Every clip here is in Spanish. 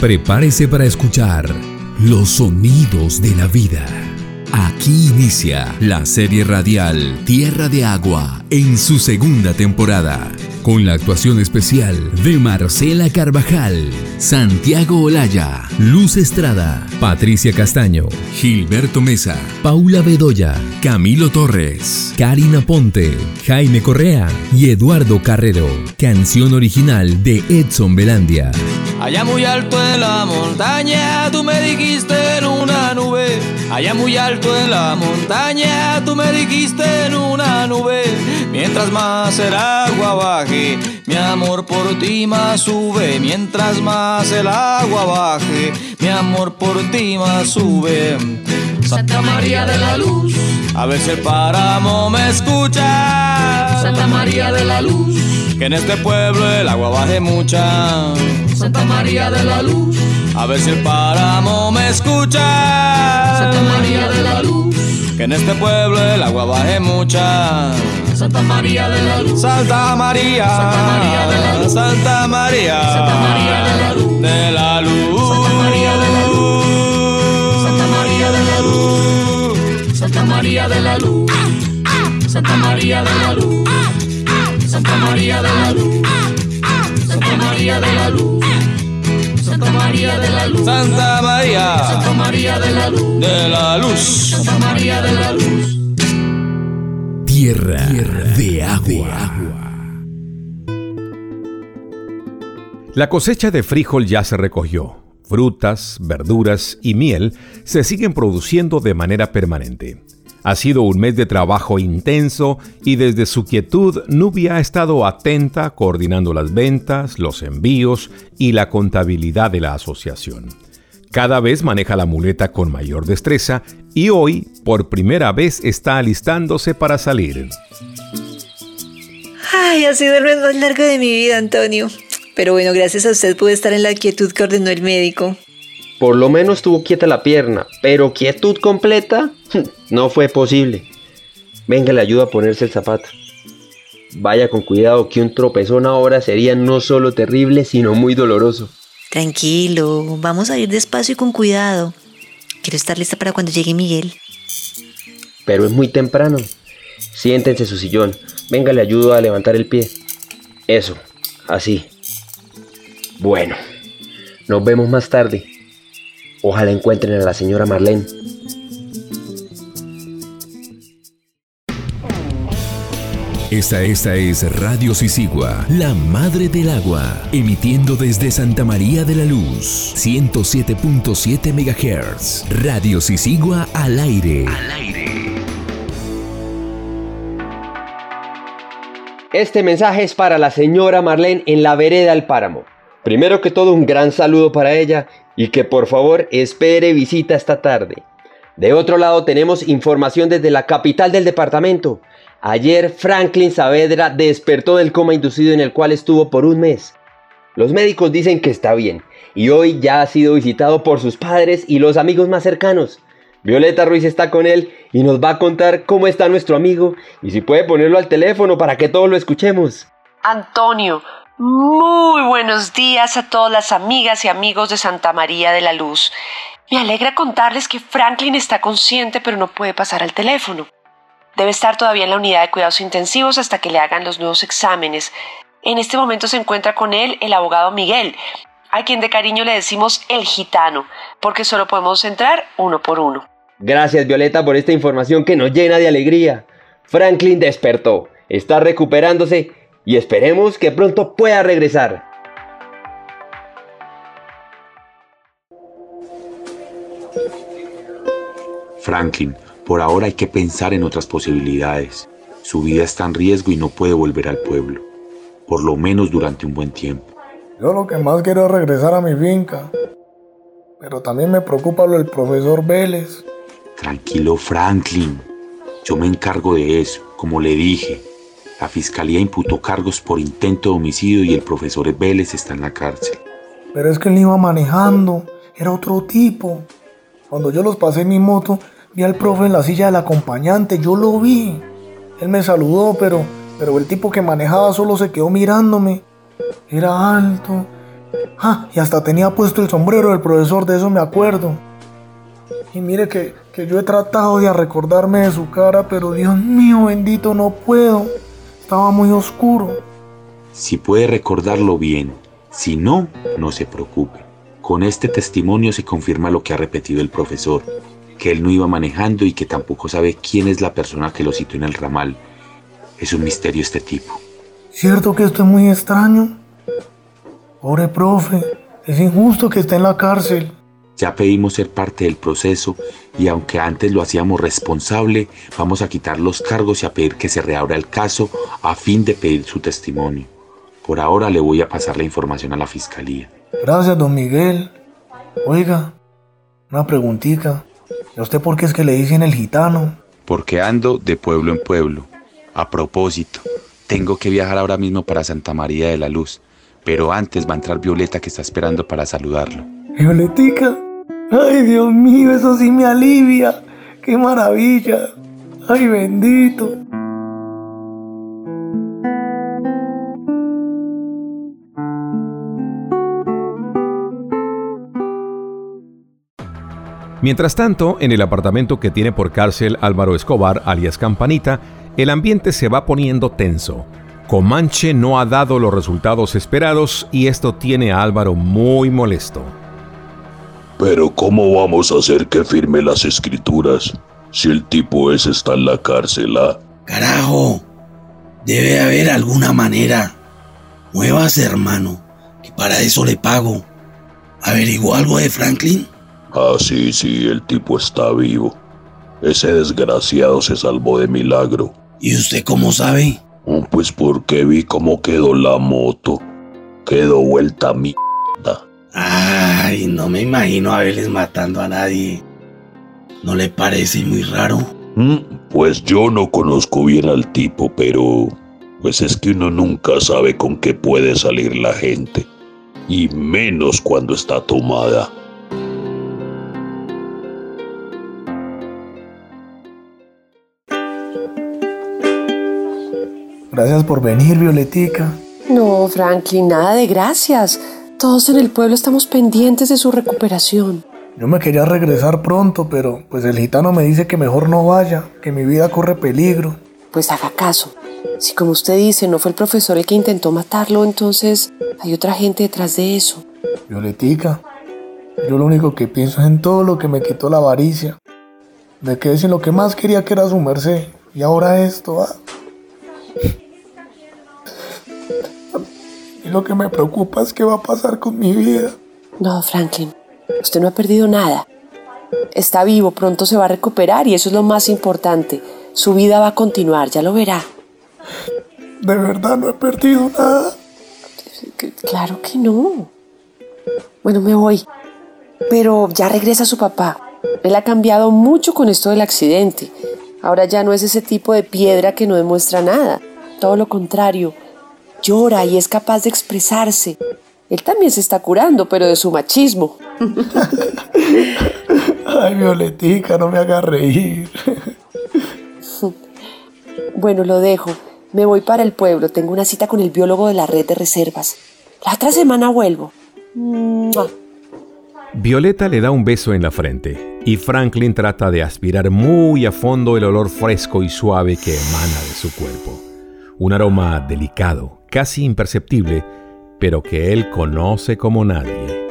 Prepárese para escuchar los sonidos de la vida. Aquí inicia la serie radial Tierra de Agua en su segunda temporada, con la actuación especial de Marcela Carvajal, Santiago Olaya, Luz Estrada, Patricia Castaño, Gilberto Mesa, Paula Bedoya, Camilo Torres, Karina Ponte, Jaime Correa y Eduardo Carrero. Canción original de Edson Belandia. Allá muy alto en la montaña, tú me dijiste en una nube. Allá muy alto en la montaña, tú me dijiste en una nube. Mientras más el agua baje, mi amor por ti más sube. Mientras más el agua baje, mi amor por ti más sube. Santa María de la Luz, a ver si el páramo me escucha. Santa María de la Luz, que en este pueblo el agua baje mucha. Santa María de la Luz, a ver si el páramo me escucha. Santa María de la Luz, que en este pueblo el agua baje mucha. Santa María de la Luz, Santa María, Santa María de la Luz, Santa María, Santa María de la Luz, de la Luz, Santa María de la Luz, Santa María de la Luz, Santa María de la Luz, Santa María de la Luz, Santa María de la Luz. Santa María de la Luz. Santa María de la Luz. Santa María. Santa María de la Luz. De la Luz. Santa María de la Luz. Tierra, de agua. La cosecha de frijol ya se recogió. Frutas, verduras y miel se siguen produciendo de manera permanente. Ha sido un mes de trabajo intenso y desde su quietud Nubia ha estado atenta coordinando las ventas, los envíos y la contabilidad de la asociación. Cada vez maneja la muleta con mayor destreza y hoy, por primera vez, está alistándose para salir. Ay, ha sido el mes más largo de mi vida, Antonio. Pero bueno, gracias a usted pude estar en la quietud que ordenó el médico. Por lo menos tuvo quieta la pierna, pero quietud completa no fue posible. Venga, le ayuda a ponerse el zapato. Vaya con cuidado que un tropezón ahora sería no solo terrible, sino muy doloroso. Tranquilo, vamos a ir despacio y con cuidado. Quiero estar lista para cuando llegue Miguel. Pero es muy temprano. Siéntense en su sillón. Venga, le ayudo a levantar el pie. Eso, así. Bueno, nos vemos más tarde. Ojalá encuentren a la señora Marlene. Esta, esta es Radio Sisigua, la madre del agua, emitiendo desde Santa María de la Luz, 107.7 MHz. Radio Sisigua al aire. Al aire. Este mensaje es para la señora Marlene en la vereda del páramo. Primero que todo, un gran saludo para ella y que por favor espere visita esta tarde. De otro lado tenemos información desde la capital del departamento. Ayer Franklin Saavedra despertó del coma inducido en el cual estuvo por un mes. Los médicos dicen que está bien y hoy ya ha sido visitado por sus padres y los amigos más cercanos. Violeta Ruiz está con él y nos va a contar cómo está nuestro amigo y si puede ponerlo al teléfono para que todos lo escuchemos. Antonio, muy buenos días a todas las amigas y amigos de Santa María de la Luz. Me alegra contarles que Franklin está consciente pero no puede pasar al teléfono. Debe estar todavía en la unidad de cuidados intensivos hasta que le hagan los nuevos exámenes. En este momento se encuentra con él el abogado Miguel, a quien de cariño le decimos el gitano, porque solo podemos entrar uno por uno. Gracias Violeta por esta información que nos llena de alegría. Franklin despertó, está recuperándose y esperemos que pronto pueda regresar. Franklin, por ahora hay que pensar en otras posibilidades. Su vida está en riesgo y no puede volver al pueblo, por lo menos durante un buen tiempo. Yo lo que más quiero es regresar a mi finca, pero también me preocupa lo del profesor Vélez. Tranquilo, Franklin. Yo me encargo de eso, como le dije. La fiscalía imputó cargos por intento de homicidio y el profesor Vélez está en la cárcel. Pero es que él iba manejando, era otro tipo. Cuando yo los pasé en mi moto, vi al profe en la silla del acompañante, yo lo vi. Él me saludó, pero, pero el tipo que manejaba solo se quedó mirándome. Era alto, Ah, y hasta tenía puesto el sombrero del profesor, de eso me acuerdo. Y mire que, que yo he tratado de recordarme de su cara, pero Dios mío bendito, no puedo. Estaba muy oscuro. Si puede recordarlo bien, si no, no se preocupe. Con este testimonio se confirma lo que ha repetido el profesor, que él no iba manejando y que tampoco sabe quién es la persona que lo citó en el ramal. Es un misterio este tipo. ¿Cierto que esto es muy extraño? Pobre profe, es injusto que esté en la cárcel. Ya pedimos ser parte del proceso y aunque antes lo hacíamos responsable, vamos a quitar los cargos y a pedir que se reabra el caso a fin de pedir su testimonio. Por ahora le voy a pasar la información a la fiscalía. Gracias, don Miguel. Oiga, una preguntita. ¿Y a usted por qué es que le dicen el gitano? Porque ando de pueblo en pueblo. A propósito, tengo que viajar ahora mismo para Santa María de la Luz, pero antes va a entrar Violeta que está esperando para saludarlo. Violetica, ay Dios mío, eso sí me alivia. Qué maravilla. Ay bendito. Mientras tanto, en el apartamento que tiene por cárcel Álvaro Escobar, alias Campanita, el ambiente se va poniendo tenso. Comanche no ha dado los resultados esperados y esto tiene a Álvaro muy molesto. Pero ¿cómo vamos a hacer que firme las escrituras si el tipo ese está en la cárcel? ah? Carajo, debe haber alguna manera. Muévase, hermano, que para eso le pago. ¿Averiguó algo de Franklin? Ah, sí, sí, el tipo está vivo. Ese desgraciado se salvó de milagro. ¿Y usted cómo sabe? Oh, Pues porque vi cómo quedó la moto. Quedó vuelta a mierda. Ay, no me imagino a Vélez matando a nadie. ¿No le parece muy raro? Mm, Pues yo no conozco bien al tipo, pero pues es que uno nunca sabe con qué puede salir la gente. Y menos cuando está tomada. Gracias por venir, Violetica. No, Franklin, nada de gracias. Todos en el pueblo estamos pendientes de su recuperación. Yo me quería regresar pronto, pero pues el gitano me dice que mejor no vaya, que mi vida corre peligro. Pues haga caso. Si como usted dice, no fue el profesor el que intentó matarlo, entonces hay otra gente detrás de eso. Violetica, yo lo único que pienso es en todo lo que me quitó la avaricia. Me quedé sin lo que más quería que era su merced. Y ahora esto, ah. Y lo que me preocupa es qué va a pasar con mi vida. No, Franklin, usted no ha perdido nada. Está vivo, pronto se va a recuperar y eso es lo más importante. Su vida va a continuar, ya lo verá. De verdad no he perdido nada. Claro que no. Bueno, me voy. Pero ya regresa su papá. Él ha cambiado mucho con esto del accidente. Ahora ya no es ese tipo de piedra que no demuestra nada. Todo lo contrario. Llora y es capaz de expresarse. Él también se está curando, pero de su machismo. Ay, Violetica, no me hagas reír. Bueno, lo dejo. Me voy para el pueblo. Tengo una cita con el biólogo de la red de reservas. La otra semana vuelvo. ¡Mua! Violeta le da un beso en la frente y Franklin trata de aspirar muy a fondo el olor fresco y suave que emana de su cuerpo. Un aroma delicado, casi imperceptible, pero que él conoce como nadie.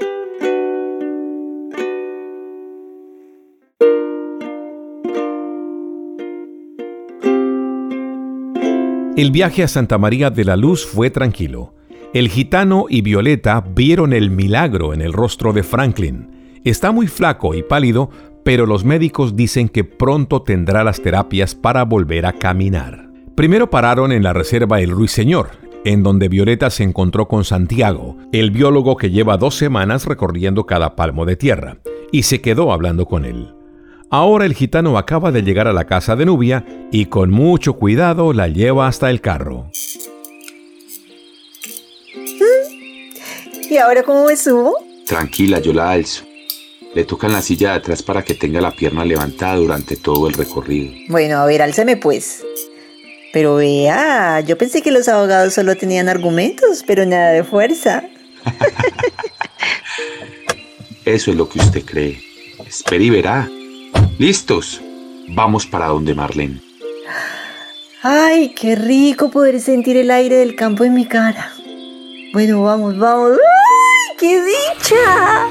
El viaje a Santa María de la Luz fue tranquilo. El gitano y Violeta vieron el milagro en el rostro de Franklin. Está muy flaco y pálido, pero los médicos dicen que pronto tendrá las terapias para volver a caminar. Primero pararon en la reserva El Ruiseñor, en donde Violeta se encontró con Santiago, el biólogo que lleva dos semanas recorriendo cada palmo de tierra, y se quedó hablando con él. Ahora el gitano acaba de llegar a la casa de Nubia y con mucho cuidado la lleva hasta el carro. ¿Y ahora cómo me subo? Tranquila, yo la alzo. Le tocan la silla de atrás para que tenga la pierna levantada durante todo el recorrido. Bueno, a ver, álceme pues. Pero vea, yo pensé que los abogados solo tenían argumentos, pero nada de fuerza. Eso es lo que usted cree. Espera y verá. ¿Listos? Vamos para donde Marlene. Ay, qué rico poder sentir el aire del campo en mi cara. Bueno, vamos, vamos. ¡Ay, qué dicha!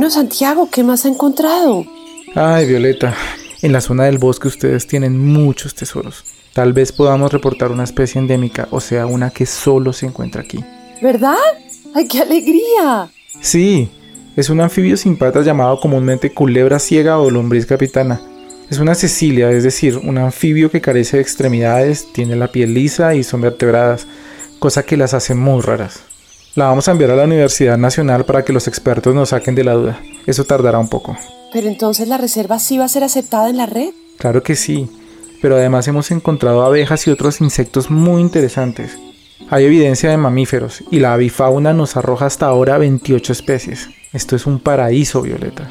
Bueno, Santiago, ¿qué más ha encontrado? Ay, Violeta, en la zona del bosque ustedes tienen muchos tesoros. Tal vez podamos reportar una especie endémica, o sea, una que solo se encuentra aquí. ¿Verdad? ¡Ay, qué alegría! Sí, es un anfibio sin patas llamado comúnmente culebra ciega o lombriz capitana. Es una cecilia, es decir, un anfibio que carece de extremidades, tiene la piel lisa y son vertebradas, cosa que las hace muy raras. La vamos a enviar a la Universidad Nacional para que los expertos nos saquen de la duda. Eso tardará un poco. Pero entonces la reserva sí va a ser aceptada en la red. Claro que sí, pero además hemos encontrado abejas y otros insectos muy interesantes. Hay evidencia de mamíferos y la avifauna nos arroja hasta ahora 28 especies. Esto es un paraíso, Violeta.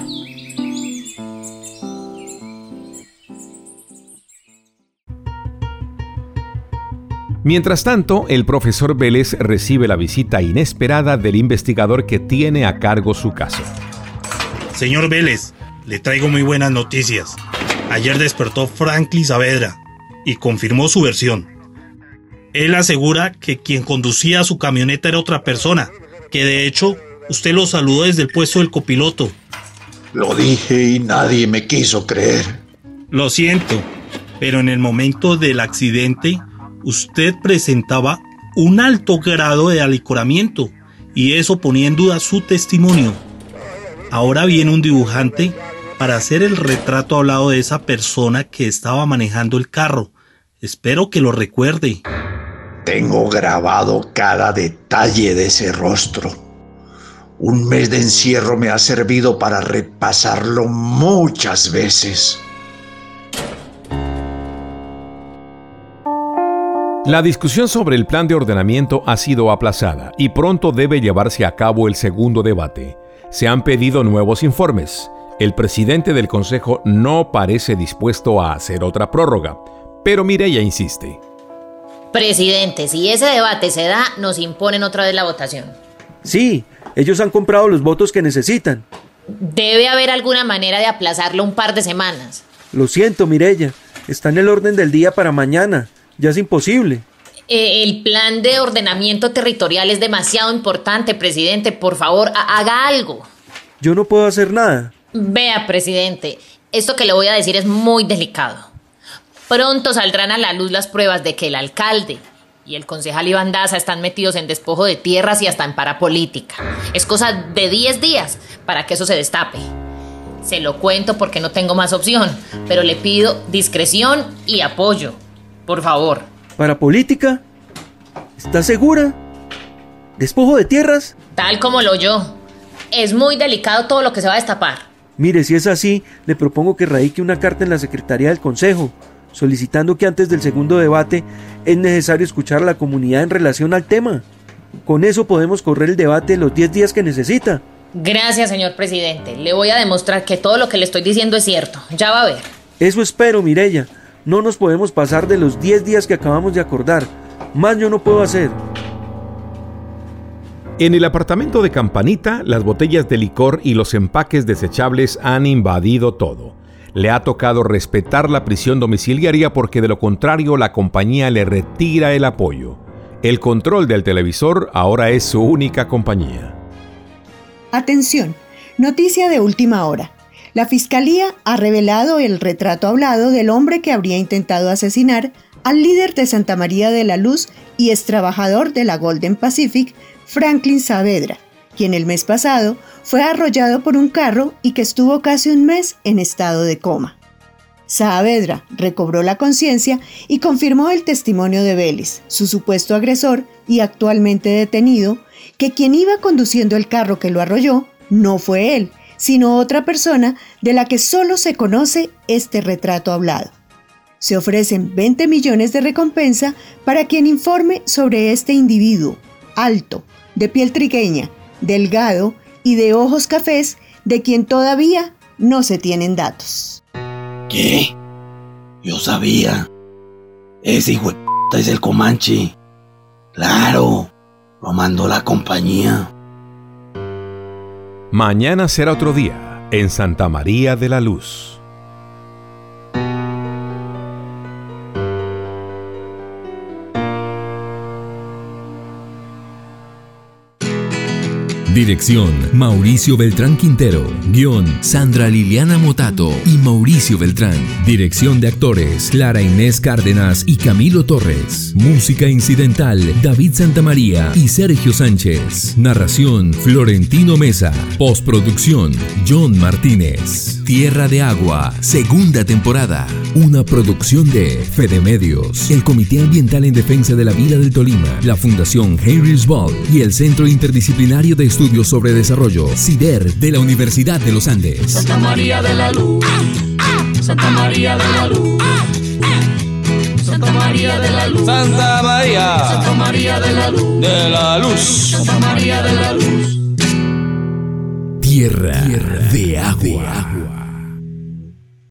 Mientras tanto, el profesor Vélez recibe la visita inesperada del investigador que tiene a cargo su caso. Señor Vélez, le traigo muy buenas noticias. Ayer despertó Franklin Saavedra y confirmó su versión. Él asegura que quien conducía su camioneta era otra persona, que de hecho usted lo saludó desde el puesto del copiloto. Lo dije y nadie me quiso creer. Lo siento, pero en el momento del accidente usted presentaba un alto grado de alicoramiento y eso ponía en duda su testimonio. Ahora viene un dibujante para hacer el retrato hablado de esa persona que estaba manejando el carro. Espero que lo recuerde. Tengo grabado cada detalle de ese rostro. Un mes de encierro me ha servido para repasarlo muchas veces. La discusión sobre el plan de ordenamiento ha sido aplazada y pronto debe llevarse a cabo el segundo debate. Se han pedido nuevos informes. El presidente del Consejo no parece dispuesto a hacer otra prórroga, pero Mireya insiste. Presidente, si ese debate se da, nos imponen otra vez la votación. Sí, ellos han comprado los votos que necesitan. Debe haber alguna manera de aplazarlo un par de semanas. Lo siento, Mirella. Está en el orden del día para mañana. Ya es imposible. Eh, el plan de ordenamiento territorial es demasiado importante, presidente. Por favor, haga algo. Yo no puedo hacer nada. Vea, presidente, esto que le voy a decir es muy delicado. Pronto saldrán a la luz las pruebas de que el alcalde y el concejal Iván Daza están metidos en despojo de tierras y hasta en parapolítica. Es cosa de 10 días para que eso se destape. Se lo cuento porque no tengo más opción, pero le pido discreción y apoyo. Por favor. ¿Para política? ¿Estás segura? ¿Despojo de tierras? Tal como lo yo. Es muy delicado todo lo que se va a destapar. Mire, si es así, le propongo que radique una carta en la Secretaría del Consejo, solicitando que antes del segundo debate es necesario escuchar a la comunidad en relación al tema. Con eso podemos correr el debate los 10 días que necesita. Gracias, señor presidente. Le voy a demostrar que todo lo que le estoy diciendo es cierto. Ya va a ver. Eso espero, Mirella. No nos podemos pasar de los 10 días que acabamos de acordar. Más yo no puedo hacer. En el apartamento de Campanita, las botellas de licor y los empaques desechables han invadido todo. Le ha tocado respetar la prisión domiciliaria porque de lo contrario la compañía le retira el apoyo. El control del televisor ahora es su única compañía. Atención, noticia de última hora. La Fiscalía ha revelado el retrato hablado del hombre que habría intentado asesinar al líder de Santa María de la Luz y ex trabajador de la Golden Pacific, Franklin Saavedra, quien el mes pasado fue arrollado por un carro y que estuvo casi un mes en estado de coma. Saavedra recobró la conciencia y confirmó el testimonio de Vélez, su supuesto agresor y actualmente detenido, que quien iba conduciendo el carro que lo arrolló no fue él, sino otra persona de la que solo se conoce este retrato hablado. Se ofrecen 20 millones de recompensa para quien informe sobre este individuo, alto, de piel trigueña, delgado y de ojos cafés, de quien todavía no se tienen datos. ¿Qué? Yo sabía. Ese hijo de es el Comanche. Claro, lo mandó la compañía. Mañana será otro día en Santa María de la Luz. Dirección Mauricio Beltrán Quintero. Guión Sandra Liliana Motato y Mauricio Beltrán. Dirección de actores Clara Inés Cárdenas y Camilo Torres. Música incidental David Santamaría y Sergio Sánchez. Narración Florentino Mesa. Postproducción John Martínez. Tierra de Agua, segunda temporada. Una producción de Fede Medios, el Comité Ambiental en Defensa de la Vida del Tolima, la Fundación Henry's Ball y el Centro Interdisciplinario de Estudios sobre Desarrollo, CIDER, de la Universidad de los Andes. Santa María de la Luz. Santa María de la Luz. Santa María de la Luz. Santa María. Santa María de la Luz. De la Luz. Santa María de la Luz. Tierra, de agua.